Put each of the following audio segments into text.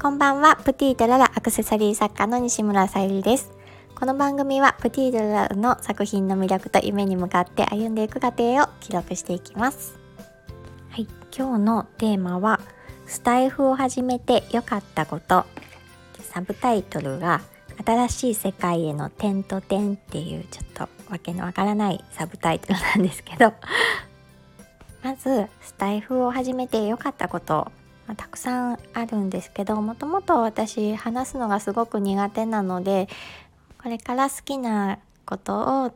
こんばんは。プティとララアクセサリー作家の西村さゆりです。この番組はプティとララの作品の魅力と夢に向かって歩んでいく過程を記録していきます。はい。今日のテーマはスタイフを始めて良かったこと。サブタイトルが新しい世界への点と点っていうちょっとわけのわからないサブタイトルなんですけど。まずスタイフを始めて良かったこと、まあ、たくさんあるんですけどもともと私話すのがすごく苦手なのでこれから好きなことを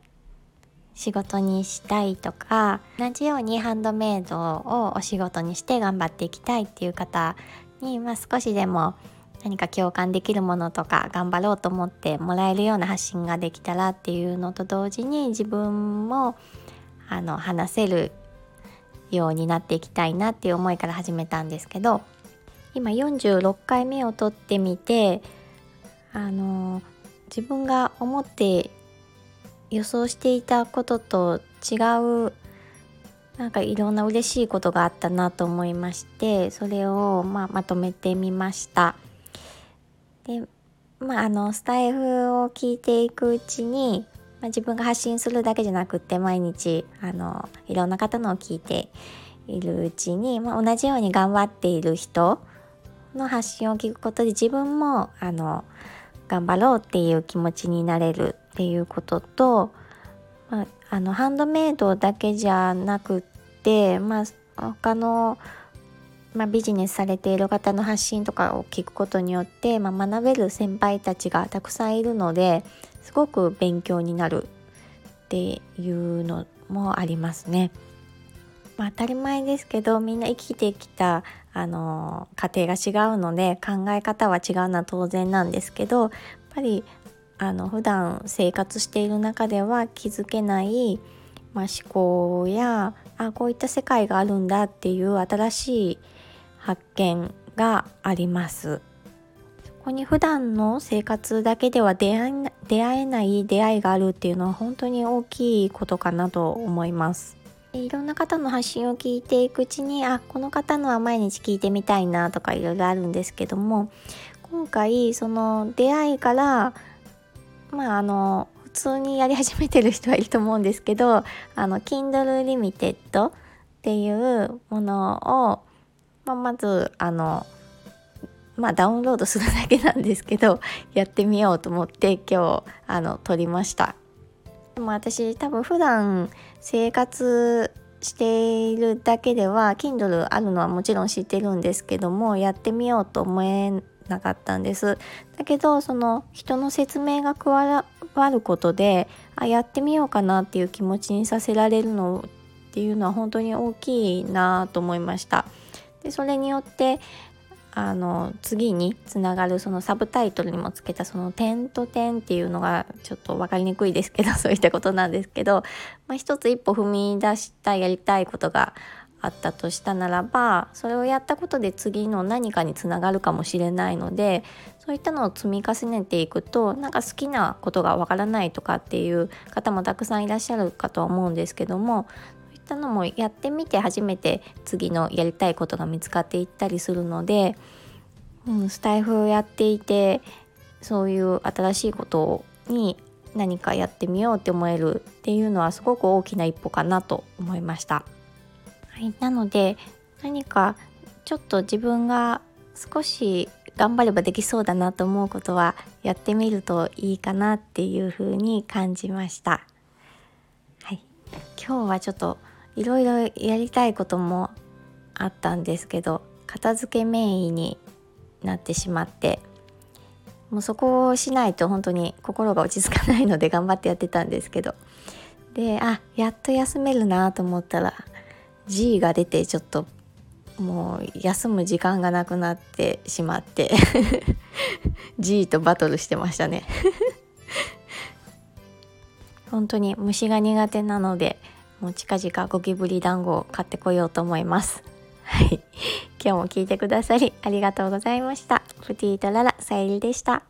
仕事にしたいとか同じようにハンドメイドをお仕事にして頑張っていきたいっていう方に、まあ、少しでも何か共感できるものとか頑張ろうと思ってもらえるような発信ができたらっていうのと同時に自分もあの話せるようになっていきたいなっていう思いから始めたんですけど今46回目を撮ってみてあの自分が思って予想していたことと違うなんかいろんな嬉しいことがあったなと思いましてそれを、まあ、まとめてみました。でまああのスタイフを聞いていくうちにまあ、自分が発信するだけじゃなくって毎日あのいろんな方のを聞いているうちに、まあ、同じように頑張っている人の発信を聞くことで自分もあの頑張ろうっていう気持ちになれるっていうことと、まあ、あのハンドメイドだけじゃなくって、まあ、他の、まあ、ビジネスされている方の発信とかを聞くことによって、まあ、学べる先輩たちがたくさんいるのですごく勉強になるっていうのもありますね。まあ、当たり前ですけどみんな生きてきたあの家庭が違うので考え方は違うのは当然なんですけどやっぱりあの普段生活している中では気づけない、まあ、思考やあこういった世界があるんだっていう新しい発見があります。ここに普段の生活だけでは出会出会えない出会いがあるっていうのは本当に大きいことかなと思います。いろんな方の発信を聞いていくうちにあこの方のは毎日聞いてみたいなとかいろいろあるんですけども今回その出会いからまああの普通にやり始めてる人はいると思うんですけどあの Kindle Limited っていうものを、まあ、まずあのまあダウンロードするだけなんですけどやってみようと思って今日あの撮りました。でも私多分普段生活しているだけでは Kindle あるのはもちろん知ってるんですけどもやってみようと思えなかったんです。だけどその人の説明が加わることであやってみようかなっていう気持ちにさせられるのっていうのは本当に大きいなと思いました。でそれによってあの次につながるそのサブタイトルにもつけたその点と点っていうのがちょっと分かりにくいですけど そういったことなんですけど、まあ、一つ一歩踏み出したやりたいことがあったとしたならばそれをやったことで次の何かにつながるかもしれないのでそういったのを積み重ねていくとなんか好きなことがわからないとかっていう方もたくさんいらっしゃるかとは思うんですけどもたのもやってみて初めて次のやりたいことが見つかっていったりするので、うん、スタイフをやっていてそういう新しいことに何かやってみようって思えるっていうのはすごく大きな一歩かなと思いました。はい、なので何かちょっと自分が少し頑張ればできそうだなと思うことはやってみるといいかなっていうふうに感じました。はい、今日はちょっといろいろやりたいこともあったんですけど片付けメインになってしまってもうそこをしないと本当に心が落ち着かないので頑張ってやってたんですけどであやっと休めるなと思ったら G が出てちょっともう休む時間がなくなってしまって G とバトルしてましたね。本当に虫が苦手なのでもう近々ゴキブリ団子を買ってこようと思います。はい。今日も聞いてくださりありがとうございました。プティートララさゆりでした。